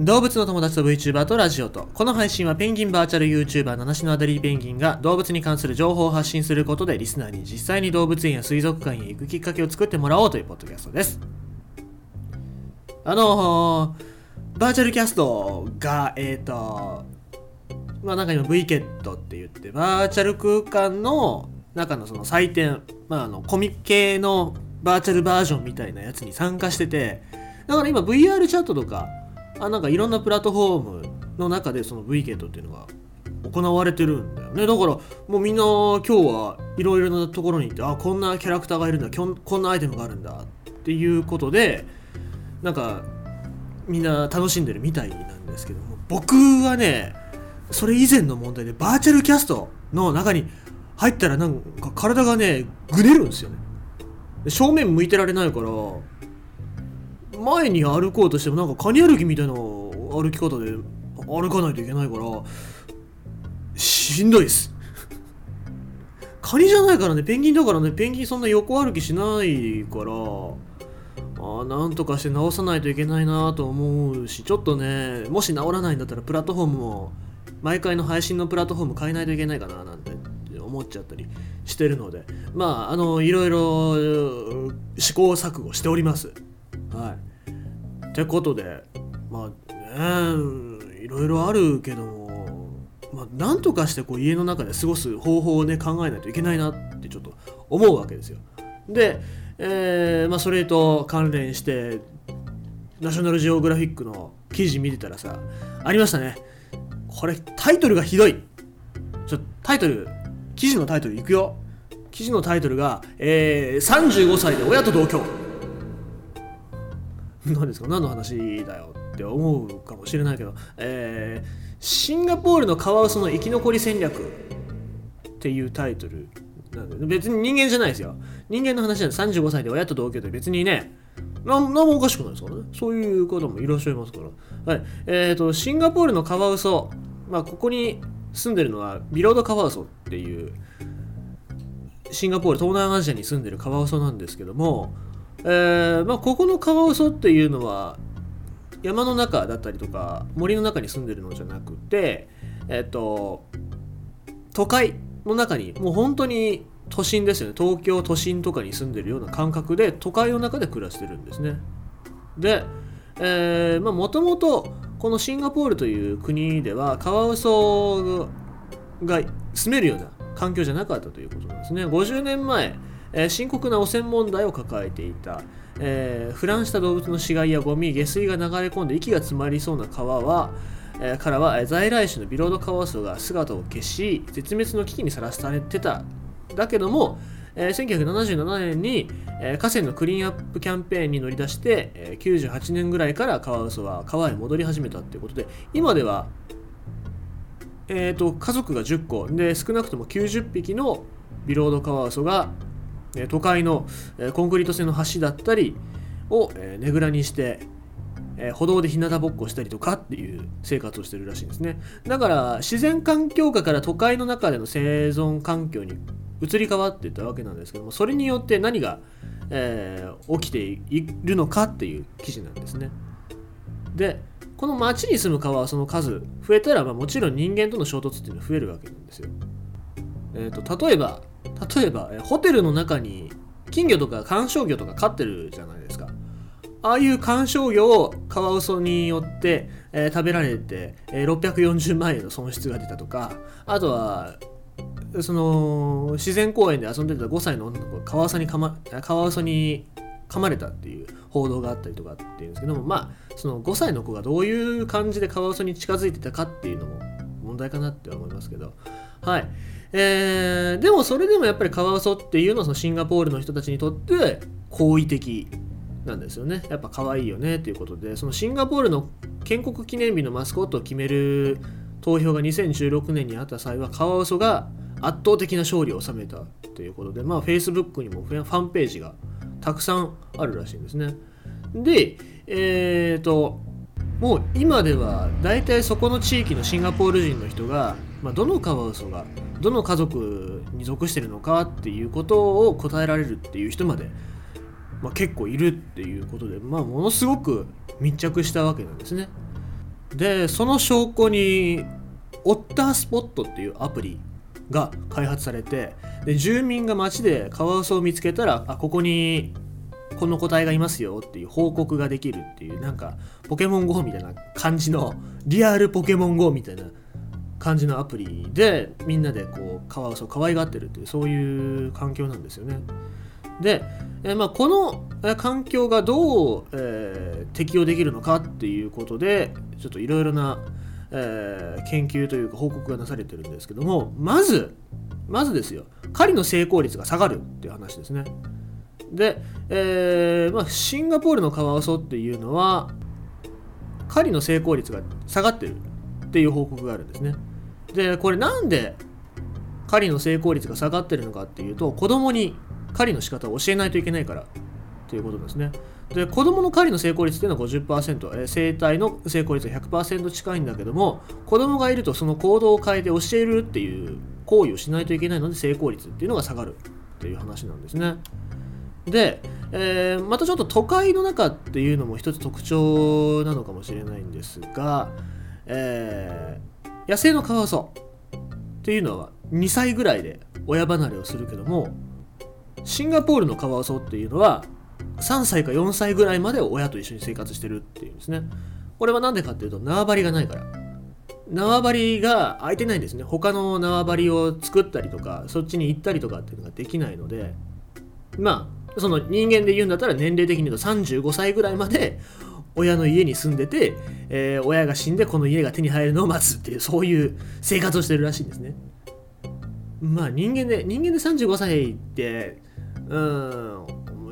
動物の友達と VTuber とラジオとこの配信はペンギンバーチャル YouTuber 七種のアダリーペンギンが動物に関する情報を発信することでリスナーに実際に動物園や水族館へ行くきっかけを作ってもらおうというポッドキャストです。あのー、バーチャルキャストがえっ、ー、とまあなんか今 V ケットって言ってバーチャル空間の中のその祭典まああのコミ系のバーチャルバージョンみたいなやつに参加しててだから今 VR チャットとかあなんかいろんなプラットフォームの中でその V ケットっていうのが行われてるんだよね。だからもうみんな今日はいろいろなところに行ってあこんなキャラクターがいるんだ。こんなアイテムがあるんだっていうことでなんかみんな楽しんでるみたいなんですけども僕はねそれ以前の問題でバーチャルキャストの中に入ったらなんか体がねぐねるんですよね。正面向いてられないから前に歩こうとしてもなんかカニ歩きみたいな歩き方で歩かないといけないからしんどいです。カニじゃないからねペンギンだからねペンギンそんな横歩きしないからあなんとかして直さないといけないなと思うしちょっとねもし直らないんだったらプラットフォームも毎回の配信のプラットフォーム変えないといけないかななんて思っちゃったりしてるのでまああのいろいろ試行錯誤しております。ってことでまあねいろいろあるけども、まあ、なんとかしてこう家の中で過ごす方法をね考えないといけないなってちょっと思うわけですよ。で、えー、まあ、それと関連してナショナルジオグラフィックの記事見てたらさありましたね。これタイトルがひどい。ちょタイトル記事のタイトルいくよ。記事のタイトルが、えー、35歳で親と同居。何ですか？何の話だよって思うかもしれないけど、えー、シンガポールのカワウソの生き残り戦略っていうタイトルなんで別に人間じゃないですよ。人間の話なんで35歳で親と同居で別にね何もおかしくないですからね。そういう方もいらっしゃいますから。はい。えーと、シンガポールのカワウソまあここに住んでるのはビロードカワウソっていうシンガポール東南アジアに住んでるカワウソなんですけどもえーまあ、ここのカワウソっていうのは山の中だったりとか森の中に住んでるのじゃなくて、えっ、と都会の中にもう本当に都心ですよね。東京都心とかに住んでるような感覚で都会の中で暮らしてるんですね。でもともとこのシンガポールという国ではカワウソが住めるような環境じゃなかったということなんですね。50年前えー、深刻な汚染問題を抱えていた、えー、腐乱した動物の死骸やゴミ下水が流れ込んで息が詰まりそうな川は、えー、からは在来種のビロードカワウソが姿を消し絶滅の危機にさらされてた。だけども、えー、1977年に、えー、河川のクリーンアップキャンペーンに乗り出して、えー、98年ぐらいからカワウソは川へ戻り始めたということで今では、えーと、家族が10個。で少なくとも90匹のビロードカワウソが都会のコンクリート製の橋だったりをねぐらにして歩道で日向ぼっこしたりとかっていう生活をしてるらしいんですね。だから自然環境下から都会の中での生存環境に移り変わっていったわけなんですけどもそれによって何が、えー、起きているのかっていう記事なんですね。でこの町に住む川はその数増えたら、まあ、もちろん人間との衝突っていうのは増えるわけなんですよ、えーと例えば例えばホテルの中に金魚とか観賞魚とか飼ってるじゃないですか。ああいう観賞魚をカワウソによって、えー、食べられて、えー、640万円の損失が出たとかあとはその自然公園で遊んでた5歳の女の子がカワウソにかまカワウソに噛まれたっていう報道があったりとかっていうんですけどもまあその5歳の子がどういう感じでカワウソに近づいてたかっていうのも問題かなって思いますけど。はい。えー、でもそれでもやっぱりカワウソっていうのはそのシンガポールの人たちにとって好意的なんですよね。やっぱ可愛いよねということでそのシンガポールの建国記念日のマスコットを決める投票が2016年にあった際はカワウソが圧倒的な勝利を収めたということでまあ Facebook にもファンページがたくさんあるらしいんですね。でえっ、ー、ともう今では大体そこの地域のシンガポール人の人が、まあ、どのカワウソがどの家族に属してるのかっていうことを答えられるっていう人まで、まあ、結構いるっていうことで、まあ、ものすごく密着したわけなんですね。でその証拠にオッタースポットっていうアプリが開発されてで住民が街でカワウソを見つけたらあここにこの個体がいますよっていう報告ができるっていうなんかポケモン GO みたいな感じのリアルポケモン GO みたいな感じのアプリでみんなでこうカワウソを可愛がってるっていうそういう環境なんですよね。で、えまあ、この環境がどう、えー、適用できるのかっていうことでちょっといろいろな、えー、研究というか報告がなされてるんですけどもまずまずですよ狩りの成功率が下がるっていう話ですね。で、えーまあ、シンガポールのカワウソっていうのは狩りの成功率が下がってるっていう報告があるんですね。でこれなんで狩りの成功率が下がってるのかっていうと子供に狩りの仕方を教えないといけないからということですね。で子供の狩りの成功率っていうのは50%、えー、生体の成功率は100%近いんだけども子供がいるとその行動を変えて教えるっていう行為をしないといけないので成功率っていうのが下がるっていう話なんですね。で、えー、またちょっと都会の中っていうのも一つ特徴なのかもしれないんですが、えー、野生のカワウソ。っていうのは2歳ぐらいで親離れをするけどもシンガポールのカワウソっていうのは3歳か4歳ぐらいまで親と一緒に生活してるっていうんですね。これは何でかっていうと縄張りがないから。縄張りが空いてないんですね。他の縄張りを作ったりとかそっちに行ったりとかっていうのができないので。まあその人間で言うんだったら年齢的に言うと35歳ぐらいまで親の家に住んでて、えー、親が死んでこの家が手に入るのを待つっていうそういう生活をしてるらしいんですね。まあ人間で人間で35歳ってうん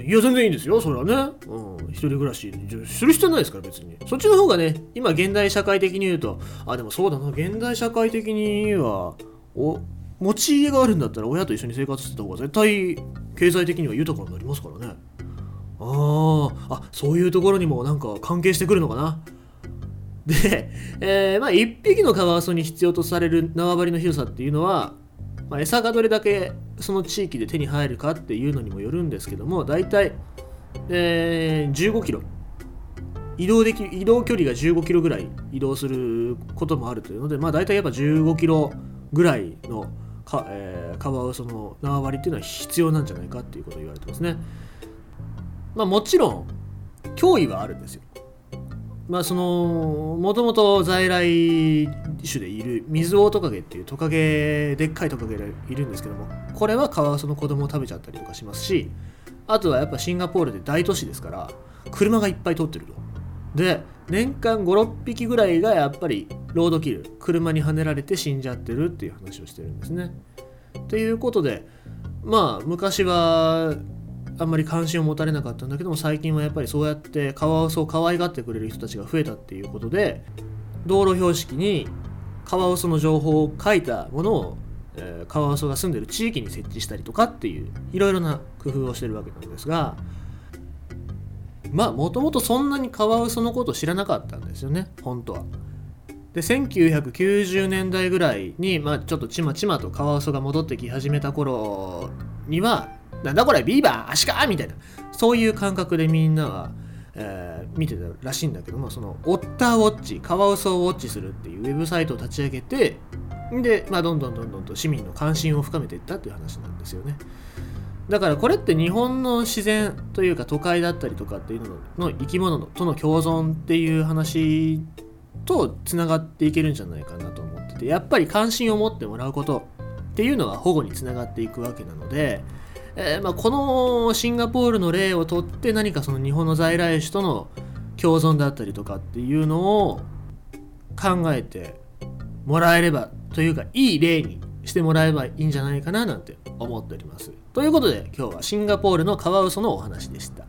いや全然いいんですよ。それはね、うん、一人暮らし。する必要ないですから別に。そっちの方がね今現代社会的に言うとあでもそうだな。現代社会的にはお持ち家があるんだったら親と一緒に生活してた方が絶対経済的には豊かになりますからね。ああそういうところにもなんか関係してくるのかな？で、えー、まあ1匹のカワウソに必要とされる縄張りの広さっていうのは、まあ、餌がどれだけその地域で手に入るかっていうのにもよるんですけども大体、えー、15キロ移動でき移動距離が15キロぐらい移動することもあるというのでまあ大体やっぱ15キロぐらいのか、えー、カワウソの縄張りっていうのは必要なんじゃないかっていうことを言われてますね。まあもちろん脅威はあるんですよ。まあそのもともと在来種でいる水オオトカゲっていうトカゲでっかいトカゲがいるんですけどもこれはカワウソの子供を食べちゃったりとかしますしあとはやっぱシンガポールで大都市ですから車がいっぱい通ってると。で年間56匹ぐらいがやっぱりロードキル車にはねられて死んじゃってるっていう話をしてるんですね。ということでまあ昔はあんまり関心を持たれなかったんだけども最近はやっぱりそうやってカワウソを可愛がってくれる人たちが増えたっていうことで道路標識にカワウソの情報を書いたものを、え、カワウソが住んでる地域に設置したりとかっていういろいろな工夫をしてるわけなんですがまあもともとそんなにカワウソのこと知らなかったんですよね本当は。で1990年代ぐらいに、まあ、ちょっとちまちまとカワウソが戻ってき始めた頃にはなんだこれビーバーアシカみたいなそういう感覚でみんなは、えー、見てたらしいんだけどもその Otter Watch カワウソウォッチするっていうウェブサイトを立ち上げてで、まあ、どんどんどんどんと市民の関心を深めていったっていう話なんですよね。だからこれって日本の自然というか都会だったりとかっていうのの生き物との共存っていう話とつながっていけるんじゃないかなと思っててやっぱり関心を持ってもらうことっていうのは保護につながっていくわけなので、えー、まあ、このシンガポールの例をとって何かその日本の在来種との共存だったりとかっていうのを考えてもらえればというかいい例にしてもらえばいいんじゃないかななんて思っております。ということで今日はシンガポールのカワウソのお話でした。